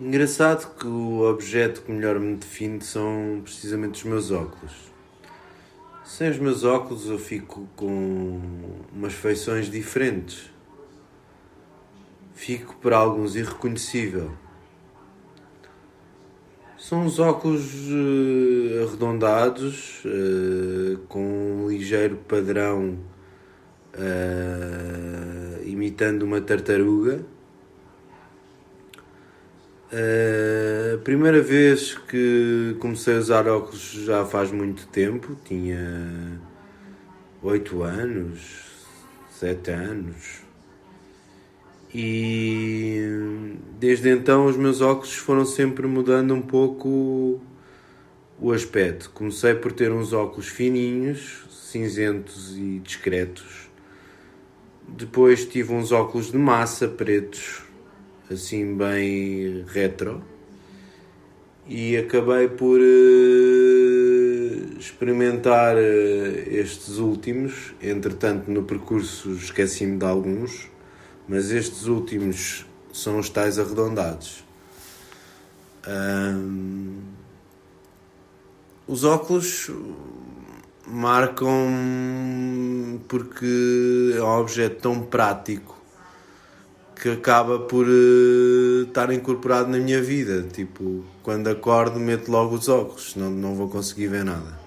Engraçado que o objeto que melhor me define são precisamente os meus óculos. Sem os meus óculos eu fico com umas feições diferentes. Fico para alguns irreconhecível. São os óculos uh, arredondados, uh, com um ligeiro padrão uh, imitando uma tartaruga a primeira vez que comecei a usar óculos já faz muito tempo, tinha 8 anos, 7 anos. E desde então os meus óculos foram sempre mudando um pouco o aspecto. Comecei por ter uns óculos fininhos, cinzentos e discretos. Depois tive uns óculos de massa pretos assim bem retro e acabei por uh, experimentar uh, estes últimos. Entretanto, no percurso esqueci-me de alguns, mas estes últimos são os tais arredondados. Um, os óculos marcam porque é um objeto tão prático que acaba por uh, estar incorporado na minha vida. Tipo, quando acordo, meto logo os óculos, não, não vou conseguir ver nada.